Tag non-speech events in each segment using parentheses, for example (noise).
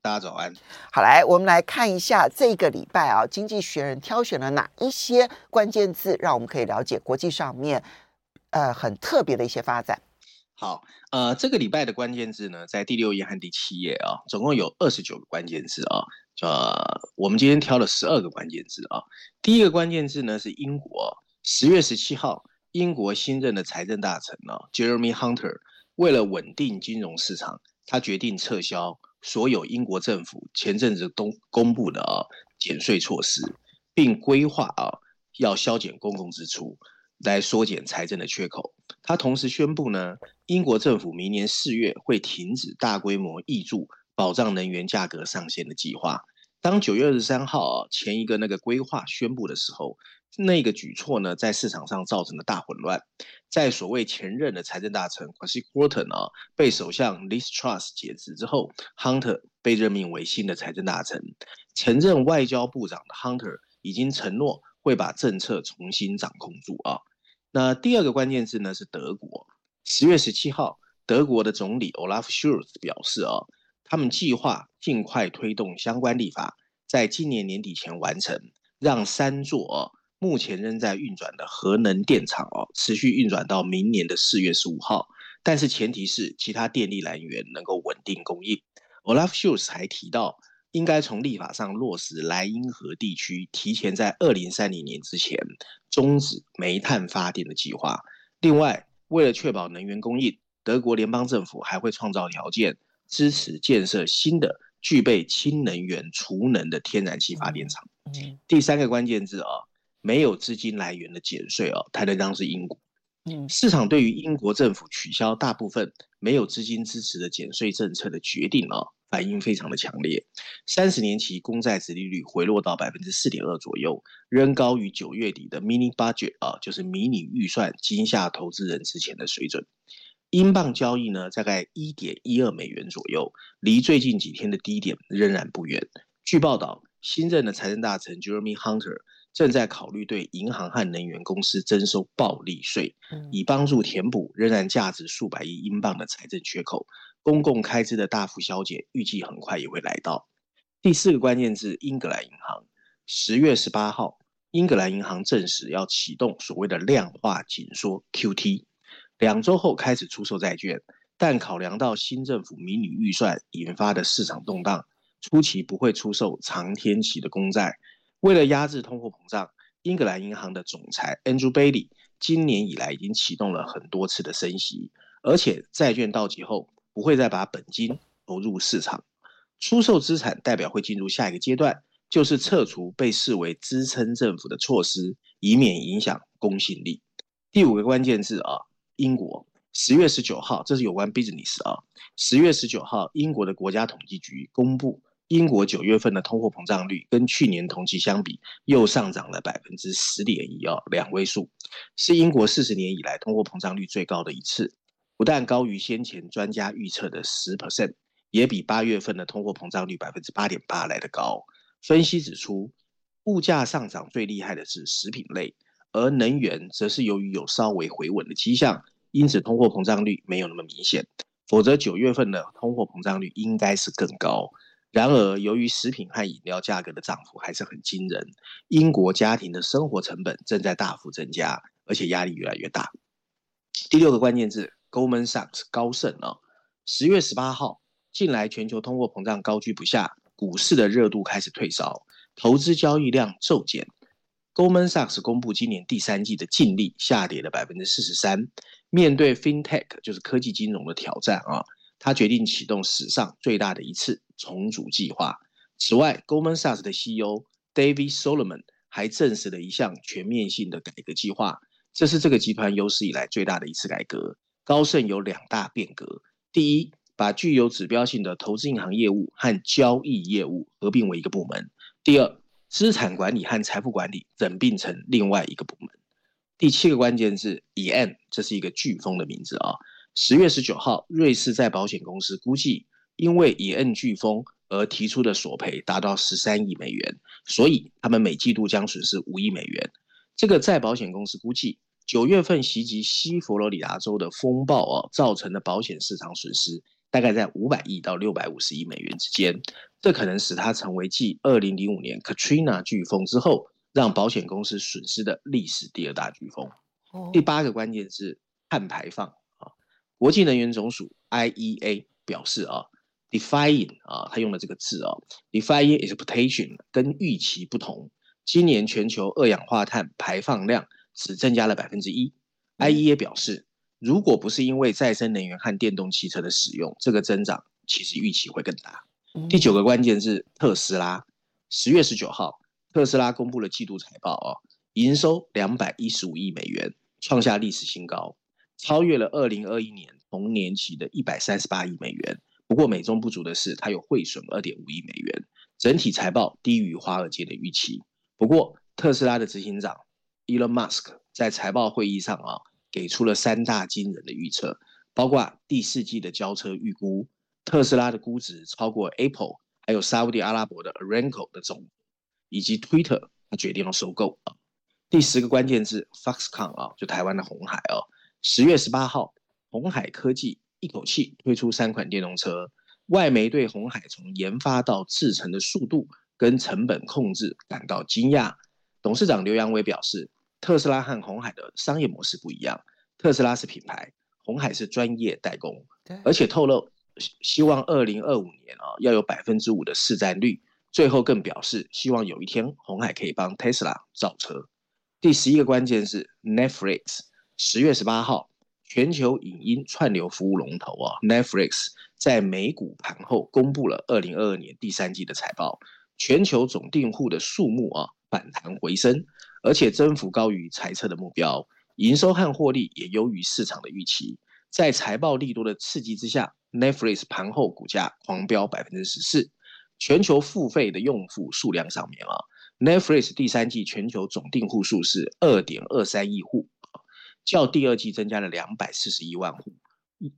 大家早安。好，来，我们来看一下这个礼拜啊，《经济学人》挑选了哪一些关键字，让我们可以了解国际上面呃很特别的一些发展。好，呃，这个礼拜的关键字呢，在第六页和第七页啊，总共有二十九个关键字啊。呃，我们今天挑了十二个关键字啊。第一个关键字呢是英国，十月十七号，英国新任的财政大臣呢，Jeremy Hunter，为了稳定金融市场，他决定撤销。所有英国政府前阵子都公布的啊减税措施，并规划啊要削减公共支出，来缩减财政的缺口。他同时宣布呢，英国政府明年四月会停止大规模挹注保障能源价格上限的计划。当九月二十三号前一个那个规划宣布的时候。那个举措呢，在市场上造成了大混乱。在所谓前任的财政大臣 Kwasi Kwarten 啊被首相 Liz Truss 解职之后，Hunter 被任命为新的财政大臣。曾任外交部长的 Hunter 已经承诺会把政策重新掌控住啊。那第二个关键字呢是德国。十月十七号，德国的总理 Olaf Scholz 表示啊，他们计划尽快推动相关立法，在今年年底前完成，让三座。目前仍在运转的核能电厂哦，持续运转到明年的四月十五号，但是前提是其他电力来源能够稳定供应。Olaf Scholz 还提到，应该从立法上落实莱茵河地区提前在二零三零年之前终止煤炭发电的计划。另外，为了确保能源供应，德国联邦政府还会创造条件，支持建设新的具备氢能源储能的天然气发电厂。第三个关键字啊。没有资金来源的减税哦，谈的当是英国。市场对于英国政府取消大部分没有资金支持的减税政策的决定哦，反应非常的强烈。三十年期公债殖利率回落到百分之四点二左右，仍高于九月底的 mini budget 啊，就是迷你预算惊吓投资人之前的水准。英镑交易呢，大概一点一二美元左右，离最近几天的低点仍然不远。据报道，新任的财政大臣 Jeremy Hunter。正在考虑对银行和能源公司征收暴利税，以帮助填补仍然价值数百亿英镑的财政缺口。公共开支的大幅削减，预计很快也会来到。第四个关键字：英格兰银行。十月十八号，英格兰银行证实要启动所谓的量化紧缩 （QT），两周后开始出售债券，但考量到新政府迷你预算引发的市场动荡，初期不会出售长天期的公债。为了压制通货膨胀，英格兰银行的总裁 Andrew Bailey 今年以来已经启动了很多次的升息，而且债券到期后不会再把本金投入市场，出售资产代表会进入下一个阶段，就是撤除被视为支撑政府的措施，以免影响公信力。第五个关键字啊，英国十月十九号，这是有关 business 啊，十月十九号，英国的国家统计局公布。英国九月份的通货膨胀率跟去年同期相比，又上涨了百分之十点一哦，两位数，是英国四十年以来通货膨胀率最高的一次。不但高于先前专家预测的十 percent，也比八月份的通货膨胀率百分之八点八来得高。分析指出，物价上涨最厉害的是食品类，而能源则是由于有稍微回稳的迹象，因此通货膨胀率没有那么明显。否则九月份的通货膨胀率应该是更高。然而，由于食品和饮料价格的涨幅还是很惊人，英国家庭的生活成本正在大幅增加，而且压力越来越大。第六个关键字，Goldman Sachs 高盛啊，十月十八号，近来全球通货膨胀高居不下，股市的热度开始退烧，投资交易量骤减。Goldman Sachs 公布今年第三季的净利下跌了百分之四十三。面对 FinTech 就是科技金融的挑战啊，他决定启动史上最大的一次重组计划。此外，Goldman Sachs 的 CEO David Solomon 还证实了一项全面性的改革计划，这是这个集团有史以来最大的一次改革。高盛有两大变革：第一，把具有指标性的投资银行业务和交易业务合并为一个部门；第二，资产管理和财富管理整并成另外一个部门。第七个关键字 e n 这是一个飓风的名字啊。十月十九号，瑞士再保险公司估计，因为 EM 飓风而提出的索赔达到十三亿美元，所以他们每季度将损失五亿美元。这个再保险公司估计，九月份袭击西佛罗里达州的风暴啊，造成的保险市场损失大概在五百亿到六百五十亿美元之间。这可能使它成为继二零零五年 Katrina 飓风之后，让保险公司损失的历史第二大飓风。第八个关键是碳排放啊，国际能源总署 IEA 表示啊，defying 啊，他用了这个字哦，defying expectation 跟预期不同，今年全球二氧化碳排放量只增加了百分之一。IEA 表示，如果不是因为再生能源和电动汽车的使用，这个增长其实预期会更大。第九个关键是特斯拉。十月十九号，特斯拉公布了季度财报哦，营收两百一十五亿美元，创下历史新高，超越了二零二一年同年期的一百三十八亿美元。不过美中不足的是，它有汇损二点五亿美元，整体财报低于华尔街的预期。不过特斯拉的执行长 Elon Musk 在财报会议上啊，给出了三大惊人的预测，包括第四季的交车预估。特斯拉的估值超过 Apple，还有沙乌地阿拉伯的 Aramco 的总，以及 Twitter，他决定要收购啊。第十个关键字 Foxconn 啊，就台湾的鸿海哦。十月十八号，鸿海科技一口气推出三款电动车，外媒对鸿海从研发到制成的速度跟成本控制感到惊讶。董事长刘扬伟表示，特斯拉和鸿海的商业模式不一样，特斯拉是品牌，鸿海是专业代工，而且透露。希望二零二五年啊要有百分之五的市占率。最后更表示希望有一天鸿海可以帮 Tesla 造车。第十一个关键是 Netflix。十月十八号，全球影音串流服务龙头啊 Netflix 在美股盘后公布了二零二二年第三季的财报，全球总订户的数目啊反弹回升，而且增幅高于财测的目标，营收和获利也优于市场的预期。在财报利多的刺激之下。Netflix 盘后股价狂飙百分之十四，全球付费的用户数量上面啊，Netflix 第三季全球总订户数是二点二三亿户，较第二季增加了两百四十一万户，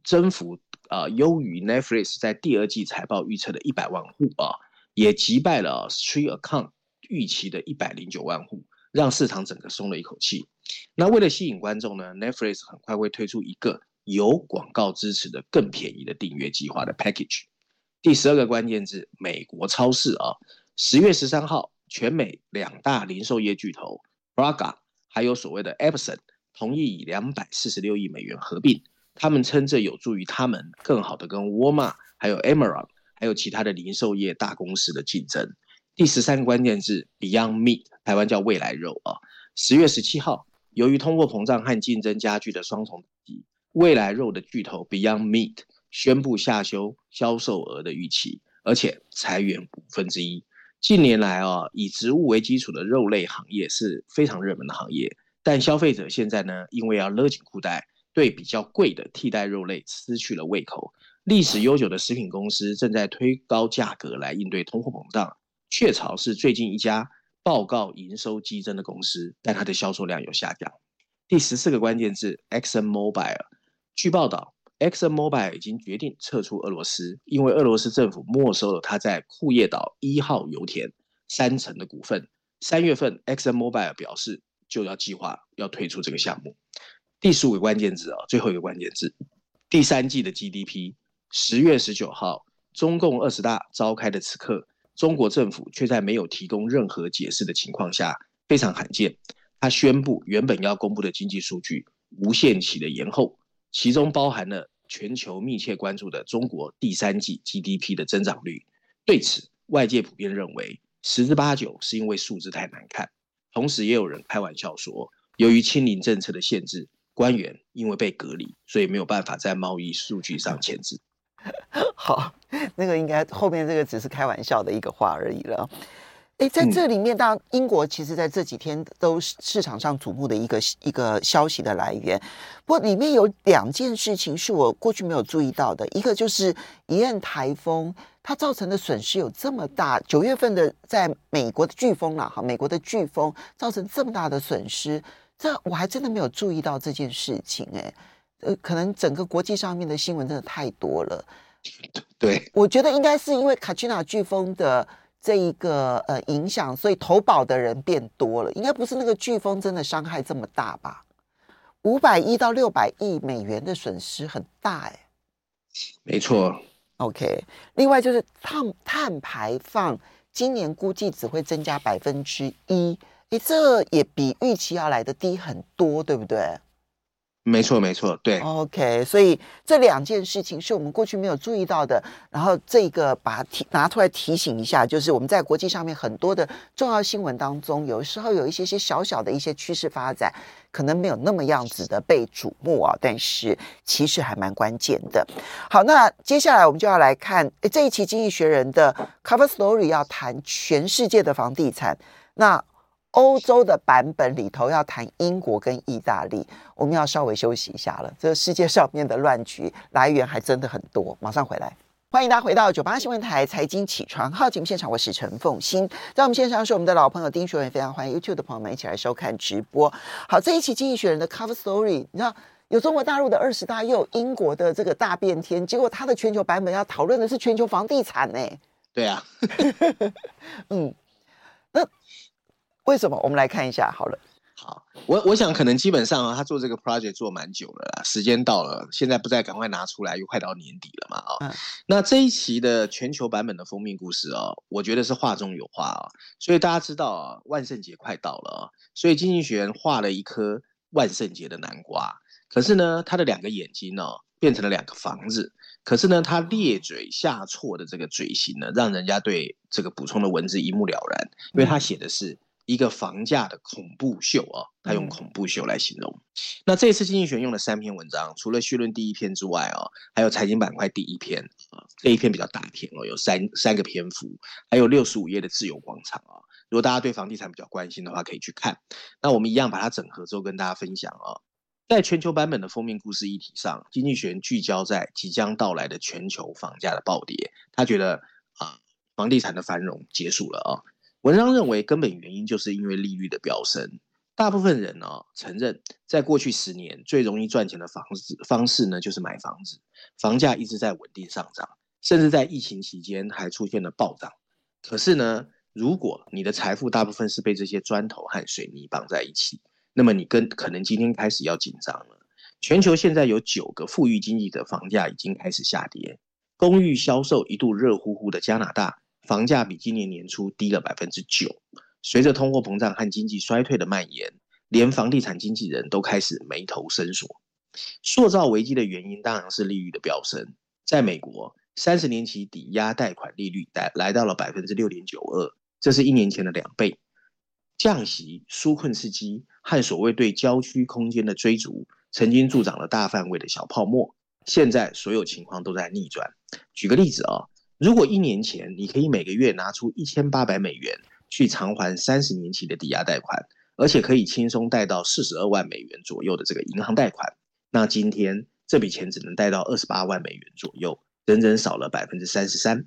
增幅啊优于 Netflix 在第二季财报预测的一百万户啊，也击败了 StreetAccount 预期的一百零九万户，让市场整个松了一口气。那为了吸引观众呢，Netflix 很快会推出一个。有广告支持的更便宜的订阅计划的 package。第十二个关键字，美国超市啊，十月十三号，全美两大零售业巨头 Braga 还有所谓的 Epson 同意以两百四十六亿美元合并，他们称这有助于他们更好的跟沃尔玛、还有 Amazon 还有其他的零售业大公司的竞争。第十三个关键字 Beyond Meat，台湾叫未来肉啊，十月十七号，由于通货膨胀和竞争加剧的双重打击。未来肉的巨头 Beyond Meat 宣布下修销售额的预期，而且裁员五分之一。近年来啊，以植物为基础的肉类行业是非常热门的行业，但消费者现在呢，因为要勒紧裤带，对比较贵的替代肉类失去了胃口。历史悠久的食品公司正在推高价格来应对通货膨胀。雀巢是最近一家报告营收激增的公司，但它的销售量有下降。第十四个关键字 Exxon Mobil。据报道，ExxonMobil 已经决定撤出俄罗斯，因为俄罗斯政府没收了它在库页岛一号油田三成的股份。三月份，ExxonMobil 表示就要计划要退出这个项目。第十五个关键字啊，最后一个关键字，第三季的 GDP。十月十九号，中共二十大召开的此刻，中国政府却在没有提供任何解释的情况下，非常罕见，他宣布原本要公布的经济数据无限期的延后。其中包含了全球密切关注的中国第三季 GDP 的增长率。对此，外界普遍认为十之八九是因为数字太难看。同时也有人开玩笑说，由于清零政策的限制，官员因为被隔离，所以没有办法在贸易数据上签字。(laughs) 好，那个应该后面这个只是开玩笑的一个话而已了。哎，在这里面，当然英国其实在这几天都是市场上瞩目的一个一个消息的来源。不过里面有两件事情是我过去没有注意到的，一个就是一任台风它造成的损失有这么大，九月份的在美国的飓风了哈，美国的飓风造成这么大的损失，这我还真的没有注意到这件事情哎，呃，可能整个国际上面的新闻真的太多了。对，我觉得应该是因为卡奇娜飓风的。这一个呃影响，所以投保的人变多了，应该不是那个飓风真的伤害这么大吧？五百亿到六百亿美元的损失很大哎，没错。OK，另外就是碳碳排放，今年估计只会增加百分之一，诶，这也比预期要来的低很多，对不对？没错，没错，对。OK，所以这两件事情是我们过去没有注意到的，然后这个把它提拿出来提醒一下，就是我们在国际上面很多的重要新闻当中，有时候有一些些小小的一些趋势发展，可能没有那么样子的被瞩目啊，但是其实还蛮关键的。好，那接下来我们就要来看这一期《经济学人》的 Cover Story，要谈全世界的房地产。那欧洲的版本里头要谈英国跟意大利，我们要稍微休息一下了。这世界上面的乱局来源还真的很多，马上回来。欢迎大家回到九八新闻台财经起床号节目现场，我是陈凤欣。在我们线上是我们的老朋友丁学文，非常欢迎 YouTube 的朋友们一起来收看直播。好，这一期《经济学人》的 Cover Story，你知道有中国大陆的二十大，又有英国的这个大变天，结果它的全球版本要讨论的是全球房地产呢？对啊，(laughs) 嗯，那。为什么？我们来看一下好了。好，我我想可能基本上啊，他做这个 project 做蛮久了啦，时间到了，现在不再赶快拿出来，又快到年底了嘛啊、哦。嗯、那这一期的全球版本的封面故事哦，我觉得是画中有画啊、哦。所以大家知道啊，万圣节快到了所以经济学人画了一颗万圣节的南瓜。可是呢，他的两个眼睛呢、哦，变成了两个房子。可是呢，他咧嘴下错的这个嘴型呢，让人家对这个补充的文字一目了然，因为他写的是。一个房价的恐怖秀啊，他用恐怖秀来形容。嗯、那这次经济学人用了三篇文章，除了序论第一篇之外啊，还有财经板块第一篇啊，这一篇比较大篇哦，有三三个篇幅，还有六十五页的自由广场啊。如果大家对房地产比较关心的话，可以去看。那我们一样把它整合之后跟大家分享啊。在全球版本的封面故事议题上，经济学人聚焦在即将到来的全球房价的暴跌，他觉得啊，房地产的繁荣结束了啊。文章认为，根本原因就是因为利率的飙升。大部分人呢、承认，在过去十年最容易赚钱的房子方式呢，就是买房子。房价一直在稳定上涨，甚至在疫情期间还出现了暴涨。可是呢，如果你的财富大部分是被这些砖头和水泥绑在一起，那么你跟可能今天开始要紧张了。全球现在有九个富裕经济的房价已经开始下跌，公寓销售一度热乎乎的加拿大。房价比今年年初低了百分之九。随着通货膨胀和经济衰退的蔓延，连房地产经纪人都开始眉头深锁。塑造危机的原因当然是利率的飙升。在美国，三十年期抵押贷款利率来来到了百分之六点九二，这是一年前的两倍。降息、纾困刺激和所谓对郊区空间的追逐，曾经助长了大范围的小泡沫。现在所有情况都在逆转。举个例子啊、哦。如果一年前你可以每个月拿出一千八百美元去偿还三十年期的抵押贷款，而且可以轻松贷到四十二万美元左右的这个银行贷款，那今天这笔钱只能贷到二十八万美元左右，整整少了百分之三十三。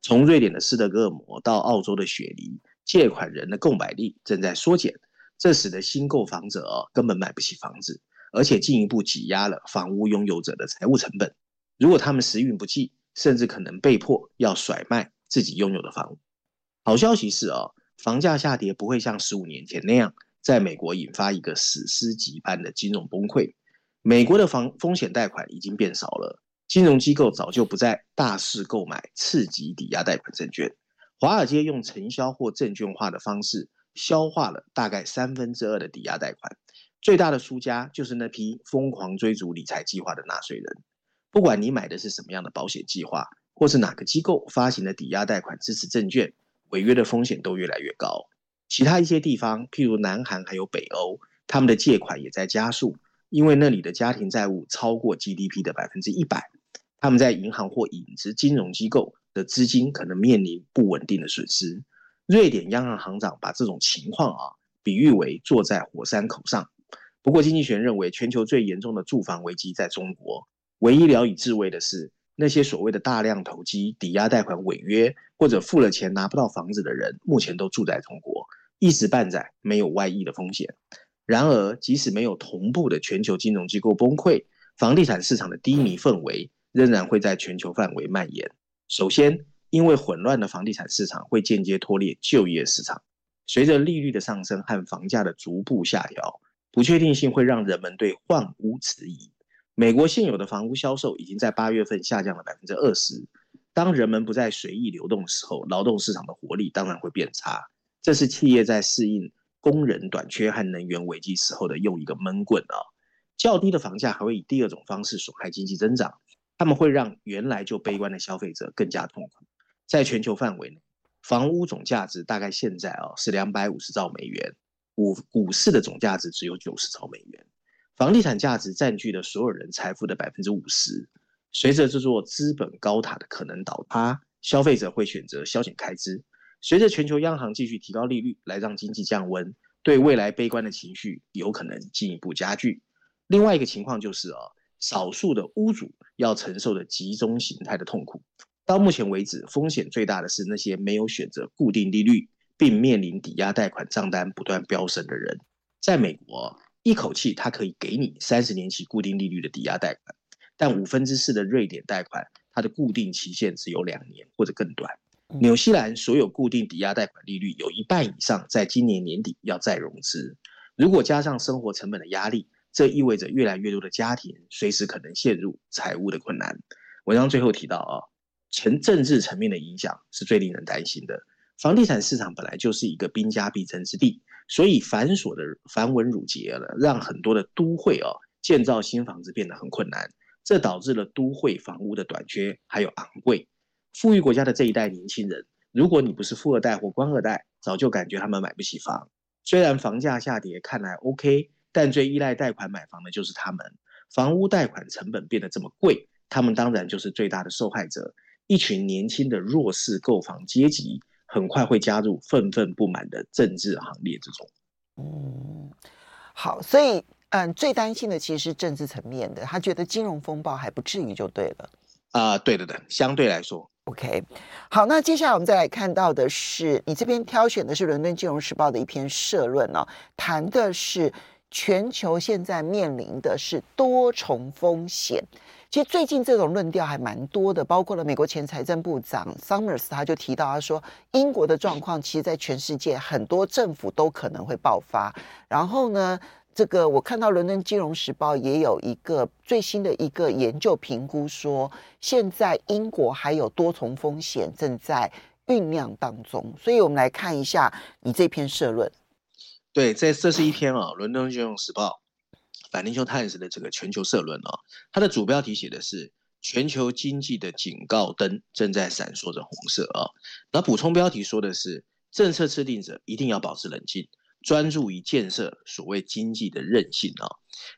从瑞典的斯德哥尔摩到澳洲的雪梨，借款人的购买力正在缩减，这使得新购房者根本买不起房子，而且进一步挤压了房屋拥有者的财务成本。如果他们时运不济，甚至可能被迫要甩卖自己拥有的房屋。好消息是哦，房价下跌不会像十五年前那样，在美国引发一个史诗级般的金融崩溃。美国的房风险贷款已经变少了，金融机构早就不再大肆购买次级抵押贷款证券。华尔街用承销或证券化的方式消化了大概三分之二的抵押贷款，最大的输家就是那批疯狂追逐理财计划的纳税人。不管你买的是什么样的保险计划，或是哪个机构发行的抵押贷款支持证券，违约的风险都越来越高。其他一些地方，譬如南韩还有北欧，他们的借款也在加速，因为那里的家庭债务超过 GDP 的百分之一百，他们在银行或影子金融机构的资金可能面临不稳定的损失。瑞典央行行长把这种情况啊比喻为坐在火山口上。不过，经济学人认为，全球最严重的住房危机在中国，唯一聊以自慰的是。那些所谓的大量投机、抵押贷款违约或者付了钱拿不到房子的人，目前都住在中国，一时半载没有外溢的风险。然而，即使没有同步的全球金融机构崩溃，房地产市场的低迷氛围仍然会在全球范围蔓延。首先，因为混乱的房地产市场会间接拖累就业市场，随着利率的上升和房价的逐步下调，不确定性会让人们对换屋迟疑。美国现有的房屋销售已经在八月份下降了百分之二十。当人们不再随意流动的时候，劳动市场的活力当然会变差。这是企业在适应工人短缺和能源危机时候的又一个闷棍啊！较低的房价还会以第二种方式损害经济增长，他们会让原来就悲观的消费者更加痛苦。在全球范围内，房屋总价值大概现在啊是两百五十兆美元，股股市的总价值只有九十兆美元。房地产价值占据了所有人财富的百分之五十。随着这座资本高塔的可能倒塌，消费者会选择削减开支。随着全球央行继续提高利率来让经济降温，对未来悲观的情绪有可能进一步加剧。另外一个情况就是啊，少数的屋主要承受的集中形态的痛苦。到目前为止，风险最大的是那些没有选择固定利率，并面临抵押贷款账单不断飙升的人。在美国。一口气，它可以给你三十年期固定利率的抵押贷款，但五分之四的瑞典贷款，它的固定期限只有两年或者更短。纽西兰所有固定抵押贷款利率有一半以上在今年年底要再融资。如果加上生活成本的压力，这意味着越来越多的家庭随时可能陷入财务的困难。文章最后提到啊，从政治层面的影响是最令人担心的。房地产市场本来就是一个兵家必争之地。所以繁琐的繁文缛节了，让很多的都会哦建造新房子变得很困难，这导致了都会房屋的短缺，还有昂贵。富裕国家的这一代年轻人，如果你不是富二代或官二代，早就感觉他们买不起房。虽然房价下跌看来 OK，但最依赖贷款买房的就是他们。房屋贷款成本变得这么贵，他们当然就是最大的受害者。一群年轻的弱势购房阶级。很快会加入愤愤不满的政治行列之中。嗯，好，所以嗯，最担心的其实是政治层面的，他觉得金融风暴还不至于就对了。啊、呃，对的对，相对来说，OK。好，那接下来我们再来看到的是，你这边挑选的是《伦敦金融时报》的一篇社论哦，谈的是全球现在面临的是多重风险。其实最近这种论调还蛮多的，包括了美国前财政部长 Summers，他就提到他说，英国的状况其实，在全世界很多政府都可能会爆发。然后呢，这个我看到《伦敦金融时报》也有一个最新的一个研究评估说，现在英国还有多重风险正在酝酿当中。所以我们来看一下你这篇社论。对，这这是一篇啊，《伦敦金融时报》。Financial Times 的这个全球社论哦，它的主标题写的是全球经济的警告灯正在闪烁着红色啊。那补充标题说的是政策制定者一定要保持冷静，专注于建设所谓经济的韧性啊。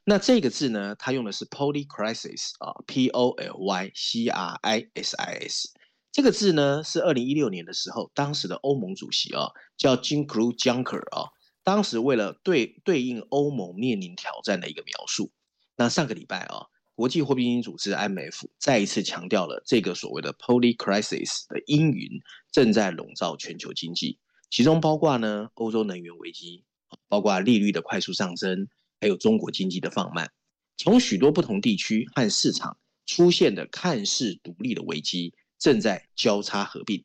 那这个字呢，它用的是 polycrisis 啊，P O L Y C R I S I S 这个字呢，是二零一六年的时候，当时的欧盟主席啊叫 Jean-Claude Juncker 啊。当时为了对对应欧盟面临挑战的一个描述，那上个礼拜啊，国际货币基金组织 IMF 再一次强调了这个所谓的 polycrisis 的阴云正在笼罩全球经济，其中包括呢欧洲能源危机，包括利率的快速上升，还有中国经济的放慢，从许多不同地区和市场出现的看似独立的危机正在交叉合并。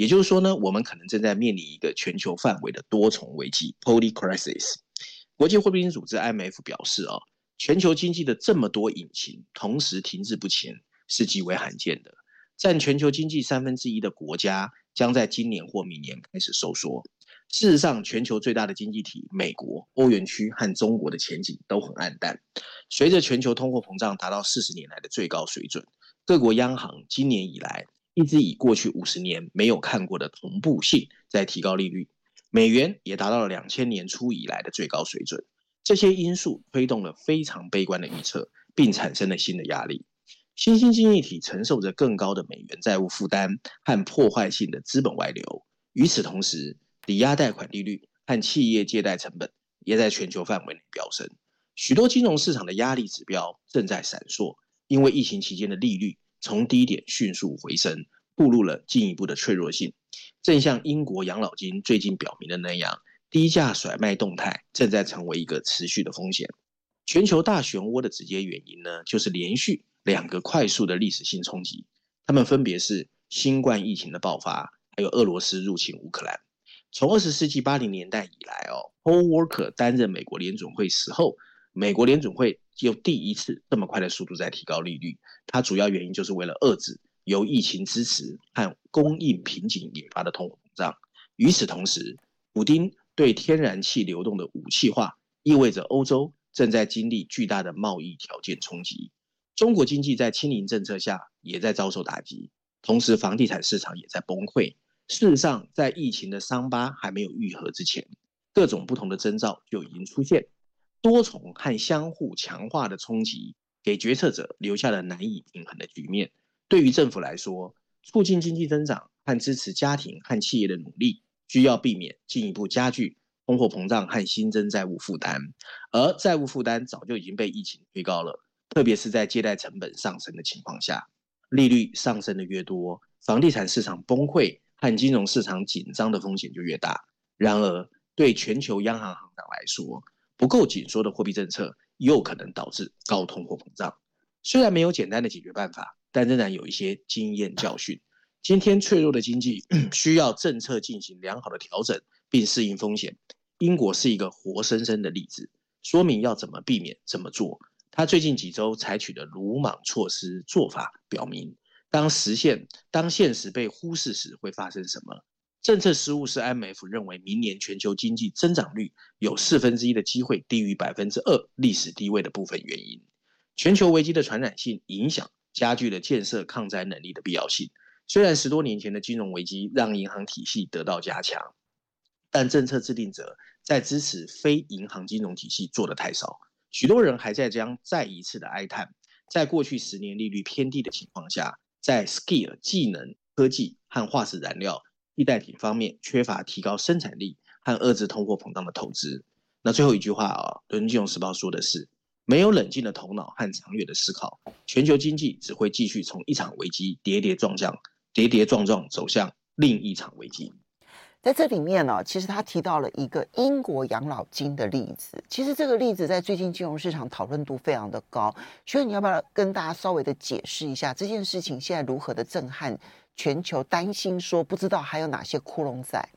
也就是说呢，我们可能正在面临一个全球范围的多重危机 （polycrisis）。国际货币基金组织 （IMF） 表示啊，全球经济的这么多引擎同时停滞不前是极为罕见的。占全球经济三分之一的国家将在今年或明年开始收缩。事实上，全球最大的经济体美国、欧元区和中国的前景都很黯淡。随着全球通货膨胀达到四十年来的最高水准，各国央行今年以来，一直以过去五十年没有看过的同步性在提高利率，美元也达到了两千年初以来的最高水准。这些因素推动了非常悲观的预测，并产生了新的压力。新兴经济体承受着更高的美元债务负担和破坏性的资本外流。与此同时，抵押贷款利率和企业借贷成本也在全球范围内飙升。许多金融市场的压力指标正在闪烁，因为疫情期间的利率从低点迅速回升，步入了进一步的脆弱性。正像英国养老金最近表明的那样。低价甩卖动态正在成为一个持续的风险。全球大漩涡的直接原因呢，就是连续两个快速的历史性冲击，它们分别是新冠疫情的爆发，还有俄罗斯入侵乌克兰。从二十世纪八零年代以来哦，Paul Walker 担任美国联总会时候，美国联准会就第一次这么快的速度在提高利率。它主要原因就是为了遏制由疫情支持和供应瓶颈引发的通货膨胀。与此同时，普丁。对天然气流动的武器化，意味着欧洲正在经历巨大的贸易条件冲击。中国经济在清零政策下也在遭受打击，同时房地产市场也在崩溃。事实上，在疫情的伤疤还没有愈合之前，各种不同的征兆就已经出现。多重和相互强化的冲击，给决策者留下了难以平衡的局面。对于政府来说，促进经济增长和支持家庭和企业的努力。需要避免进一步加剧通货膨胀和新增债务负担，而债务负担早就已经被疫情推高了，特别是在借贷成本上升的情况下，利率上升的越多，房地产市场崩溃和金融市场紧张的风险就越大。然而，对全球央行行长来说，不够紧缩的货币政策又可能导致高通货膨胀。虽然没有简单的解决办法，但仍然有一些经验教训。今天脆弱的经济 (clears throat) 需要政策进行良好的调整，并适应风险。英国是一个活生生的例子，说明要怎么避免怎么做。他最近几周采取的鲁莽措施做法，表明当实现当现实被忽视时会发生什么。政策失误是 IMF 认为明年全球经济增长率有四分之一的机会低于百分之二历史低位的部分原因。全球危机的传染性影响加剧了建设抗灾能力的必要性。虽然十多年前的金融危机让银行体系得到加强，但政策制定者在支持非银行金融体系做得太少。许多人还在将再一次的哀叹，在过去十年利率偏低的情况下，在 skill 技能、科技和化石燃料替代品方面缺乏提高生产力和遏制通货膨胀的投资。那最后一句话啊，《伦敦金融时报》说的是：没有冷静的头脑和长远的思考，全球经济只会继续从一场危机跌跌撞撞。跌跌撞撞走向另一场危机，在这里面呢、其实他提到了一个英国养老金的例子。其实这个例子在最近金融市场讨论度非常的高，所以你要不要跟大家稍微的解释一下这件事情现在如何的震撼全球？担心说不知道还有哪些窟窿在。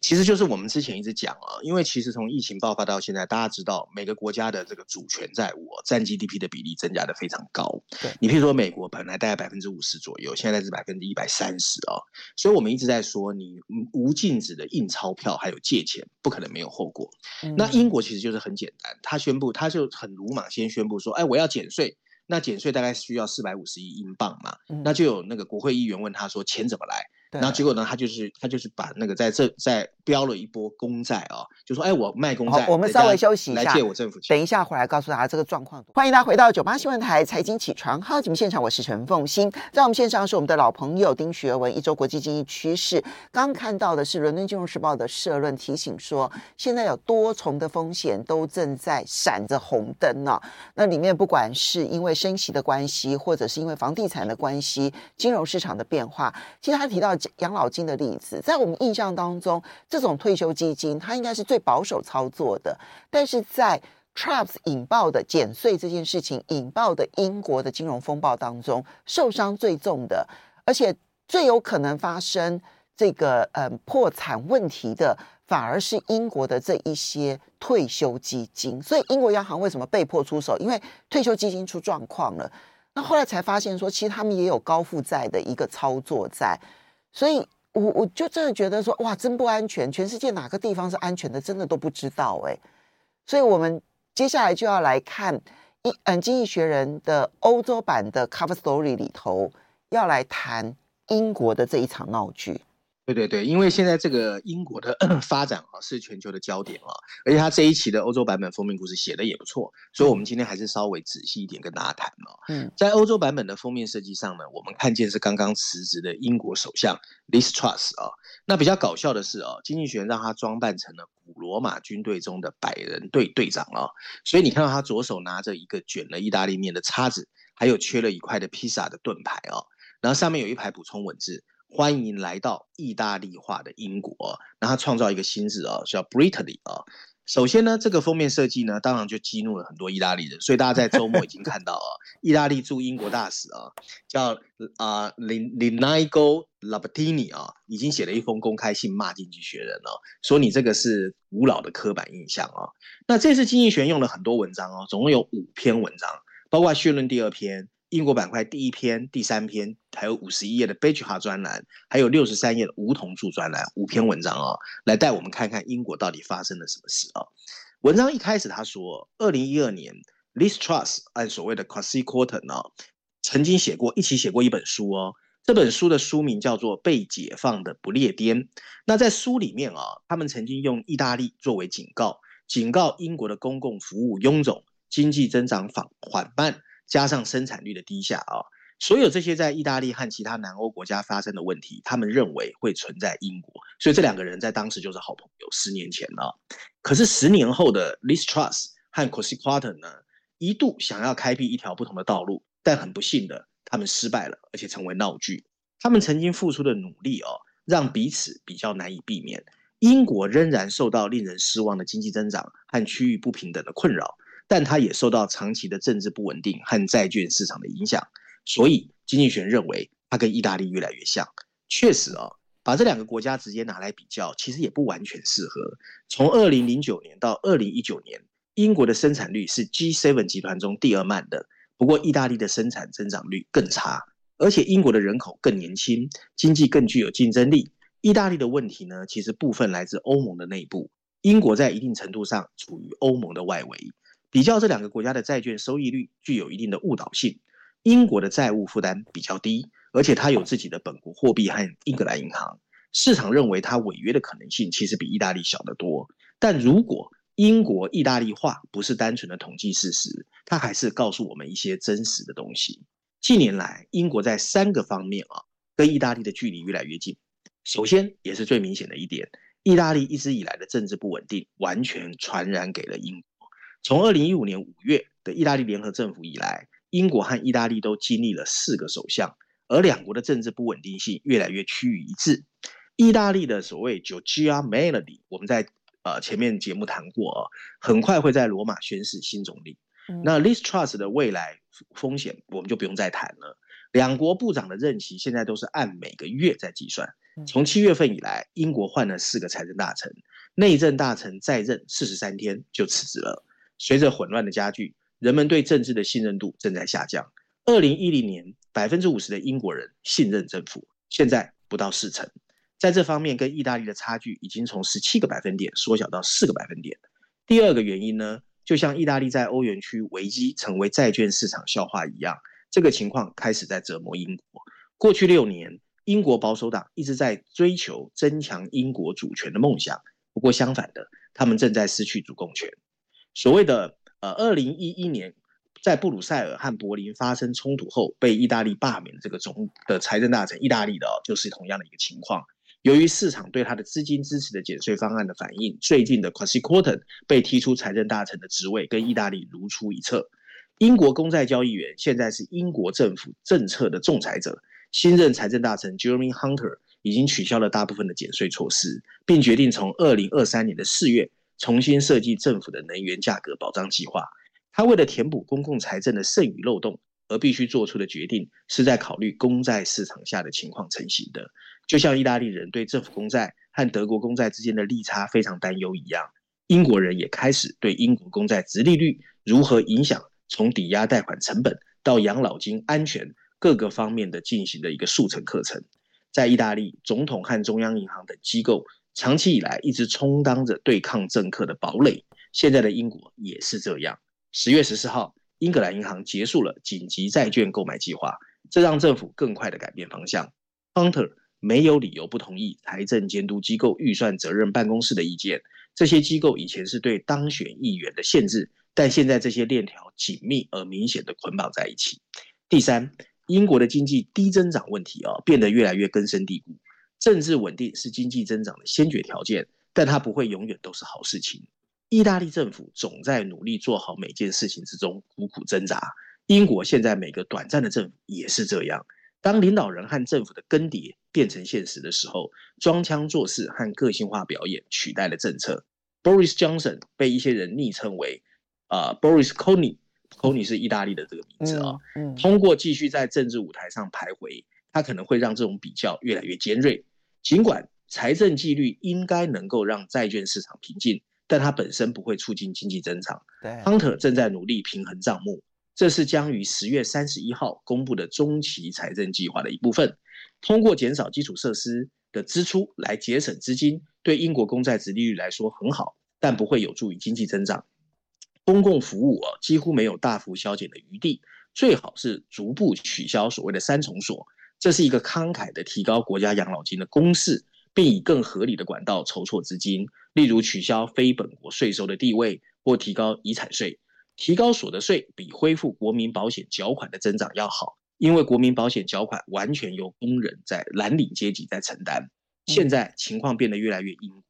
其实就是我们之前一直讲啊，因为其实从疫情爆发到现在，大家知道每个国家的这个主权债务占 GDP 的比例增加的非常高。对，你譬如说美国本来大概百分之五十左右，现在是百分之一百三十啊。所以我们一直在说，你无禁止的印钞票还有借钱，不可能没有后果。嗯。那英国其实就是很简单，他宣布他就很鲁莽，先宣布说，哎，我要减税。那减税大概需要四百五十亿英镑嘛。嗯。那就有那个国会议员问他说，钱怎么来？然后结果呢，他就是他就是把那个在这在标了一波公债啊、哦，就说哎，我卖公债，我们稍微休息一下，来借我政府钱。等一下回来告诉大家这个状况。欢迎大家回到九八新闻台财经起床号节目现场，我是陈凤欣，在我们线上是我们的老朋友丁学文，一周国际经济趋势。刚看到的是伦敦金融时报的社论提醒说，现在有多重的风险都正在闪着红灯呢、哦。那里面不管是因为升息的关系，或者是因为房地产的关系，金融市场的变化，其实他提到养老金的。例子，在我们印象当中，这种退休基金它应该是最保守操作的。但是在 Traps 引爆的减税这件事情引爆的英国的金融风暴当中，受伤最重的，而且最有可能发生这个嗯破产问题的，反而是英国的这一些退休基金。所以英国央行为什么被迫出手？因为退休基金出状况了。那后来才发现说，其实他们也有高负债的一个操作在，所以。我我就真的觉得说，哇，真不安全！全世界哪个地方是安全的，真的都不知道哎。所以，我们接下来就要来看一嗯，《经济学人》的欧洲版的 Cover Story 里头，要来谈英国的这一场闹剧。对对对，因为现在这个英国的 (clears throat) 发展啊是全球的焦点啊，而且他这一期的欧洲版本封面故事写的也不错，所以我们今天还是稍微仔细一点跟大家谈哦。嗯，在欧洲版本的封面设计上呢，我们看见是刚刚辞职的英国首相 Liz Truss 啊。那比较搞笑的是啊，经济学人让他装扮成了古罗马军队中的百人队队长啊，所以你看到他左手拿着一个卷了意大利面的叉子，还有缺了一块的披萨的盾牌啊，然后上面有一排补充文字。欢迎来到意大利化的英国，那他创造一个新字啊，叫 Brittany 啊。首先呢，这个封面设计呢，当然就激怒了很多意大利人，所以大家在周末已经看到啊，(laughs) 意大利驻英国大使啊，叫啊 Linigo Labatini 啊，已经写了一封公开信骂经济学人了，说你这个是古老的刻板印象啊。那这次经济学用了很多文章哦，总共有五篇文章，包括绪论第二篇。英国板块第一篇、第三篇，还有五十一页的 Begeha 专栏，还有六十三页的梧桐树专栏，五篇文章啊、哦，来带我们看看英国到底发生了什么事啊、文章一开始他说，二零一二年 l i s Trust 按所谓的 Kwasi Kwarteng 呢，曾经写过一起写过一本书哦，这本书的书名叫做《被解放的不列颠》。那在书里面啊、他们曾经用意大利作为警告，警告英国的公共服务臃肿，经济增长缓缓慢。加上生产率的低下啊，所有这些在意大利和其他南欧国家发生的问题，他们认为会存在英国，所以这两个人在当时就是好朋友。十年前啊，可是十年后的 Liz Truss 和 Kwasi Kwarteng 呢，一度想要开辟一条不同的道路，但很不幸的，他们失败了，而且成为闹剧。他们曾经付出的努力哦，让彼此比较难以避免。英国仍然受到令人失望的经济增长和区域不平等的困扰。但它也受到长期的政治不稳定和债券市场的影响，所以经济学人认为它跟意大利越来越像。确实啊，把这两个国家直接拿来比较，其实也不完全适合。从二零零九年到二零一九年，英国的生产率是 G7 集团中第二慢的，不过意大利的生产增长率更差，而且英国的人口更年轻，经济更具有竞争力。意大利的问题呢，其实部分来自欧盟的内部，英国在一定程度上处于欧盟的外围。比较这两个国家的债券收益率具有一定的误导性。英国的债务负担比较低，而且它有自己的本国货币和英格兰银行。市场认为它违约的可能性其实比意大利小得多。但如果英国意大利化不是单纯的统计事实，它还是告诉我们一些真实的东西。近年来，英国在三个方面啊，跟意大利的距离越来越近。首先，也是最明显的一点，意大利一直以来的政治不稳定，完全传染给了英国。从二零一五年五月的意大利联合政府以来，英国和意大利都经历了四个首相，而两国的政治不稳定性越来越趋于一致。意大利的所谓 Giorgia Meloni，我们在呃前面节目谈过啊，很快会在罗马宣誓新总理。嗯、那 Liz Truss 的未来风险，我们就不用再谈了。两国部长的任期现在都是按每个月在计算。从七月份以来，英国换了四个财政大臣，内政大臣在任四十三天就辞职了。随着混乱的加剧，人们对政治的信任度正在下降。二零一零年，百分之五十的英国人信任政府，现在不到四成。在这方面，跟意大利的差距已经从十七个百分点缩小到四个百分点。第二个原因呢，就像意大利在欧元区危机成为债券市场笑话一样，这个情况开始在折磨英国。过去六年，英国保守党一直在追求增强英国主权的梦想，不过相反的，他们正在失去主控权。所谓的呃，二零一一年在布鲁塞尔和柏林发生冲突后，被意大利罢免的这个总的财政大臣，意大利的哦，就是同样的一个情况。由于市场对他的资金支持的减税方案的反应，最近的 Kwasi Kwarteng 被踢出财政大臣的职位，跟意大利如出一辙。英国公债交易员现在是英国政府政策的仲裁者。新任财政大臣 Jeremy Hunter 已经取消了大部分的减税措施，并决定从二零二三年的四月。重新设计政府的能源价格保障计划，他为了填补公共财政的剩余漏洞而必须做出的决定，是在考虑公债市场下的情况成型的。就像意大利人对政府公债和德国公债之间的利差非常担忧一样，英国人也开始对英国公债殖利率如何影响从抵押贷款成本到养老金安全各个方面的进行的一个速成课程。在意大利，总统和中央银行等机构。长期以来一直充当着对抗政客的堡垒，现在的英国也是这样。十月十四号，英格兰银行结束了紧急债券购买计划，这让政府更快地改变方向。Hunter 没有理由不同意财政监督机构预算责任办公室的意见。这些机构以前是对当选议员的限制，但现在这些链条紧密而明显的捆绑在一起。第三，英国的经济低增长问题啊，变得越来越根深蒂固。政治稳定是经济增长的先决条件，但它不会永远都是好事情。意大利政府总在努力做好每件事情之中苦苦挣扎。英国现在每个短暂的政府也是这样。当领导人和政府的更迭变成现实的时候，装腔作势和个性化表演取代了政策。Boris Johnson 被一些人昵称为啊、呃、Boris Coney，Coney 是意大利的这个名字啊。嗯嗯、通过继续在政治舞台上徘徊，他可能会让这种比较越来越尖锐。尽管财政纪律应该能够让债券市场平静，但它本身不会促进经济增长。对，Hunter 正在努力平衡账目。这是将于十月三十一号公布的中期财政计划的一部分。通过减少基础设施的支出来节省资金，对英国公债值利率来说很好，但不会有助于经济增长。公共服务啊，几乎没有大幅削减的余地，最好是逐步取消所谓的三重锁。这是一个慷慨的提高国家养老金的公式，并以更合理的管道筹措资金，例如取消非本国税收的地位，或提高遗产税。提高所得税比恢复国民保险缴款的增长要好，因为国民保险缴款完全由工人在蓝领阶级在承担。现在情况变得越来越英国，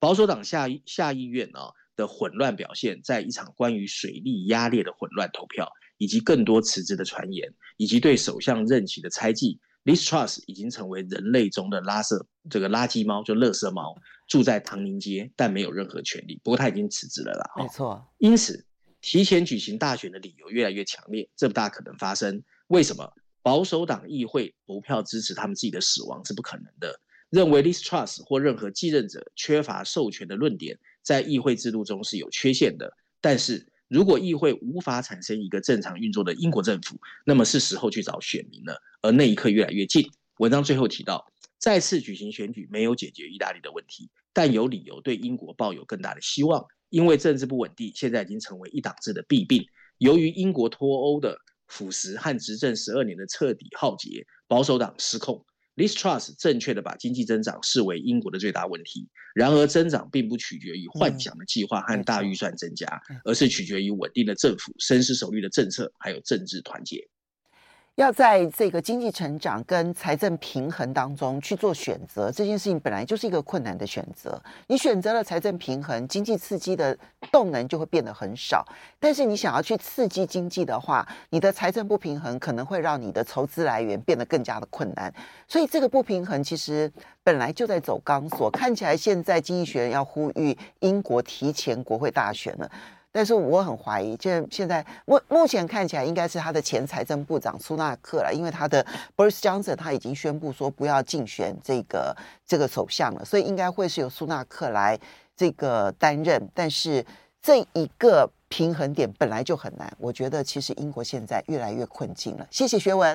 保守党下下议院呢的混乱表现，在一场关于水利压裂的混乱投票，以及更多辞职的传言，以及对首相任期的猜忌，Liz Truss 已经成为人类中的垃圾这个垃圾猫，就垃圾猫，住在唐宁街，但没有任何权利。不过他已经辞职了啦，没错。因此。提前举行大选的理由越来越强烈，这不大可能发生。为什么？保守党议会投票支持他们自己的死亡是不可能的。认为 Liz Truss 或任何继任者缺乏授权的论点，在议会制度中是有缺陷的。但是如果议会无法产生一个正常运作的英国政府，那么是时候去找选民了。而那一刻越来越近。文章最后提到，再次举行选举没有解决意大利的问题，但有理由对英国抱有更大的希望。因为政治不稳定，现在已经成为一党制的弊病。由于英国脱欧的腐蚀和执政十二年的彻底浩劫，保守党失控。Liz Truss 正确的把经济增长视为英国的最大问题。然而，增长并不取决于幻想的计划和大预算增加，而是取决于稳定的政府、深思熟虑的政策，还有政治团结。要在这个经济成长跟财政平衡当中去做选择，这件事情本来就是一个困难的选择。你选择了财政平衡，经济刺激的动能就会变得很少。但是你想要去刺激经济的话，你的财政不平衡可能会让你的筹资来源变得更加的困难。所以这个不平衡其实本来就在走钢索。看起来现在经济学人要呼吁英国提前国会大选了。但是我很怀疑，现现在目目前看起来应该是他的前财政部长苏纳克了，因为他的 (laughs) Boris Johnson 他已经宣布说不要竞选这个这个首相了，所以应该会是由苏纳克来这个担任。但是这一个平衡点本来就很难，我觉得其实英国现在越来越困境了。谢谢学文。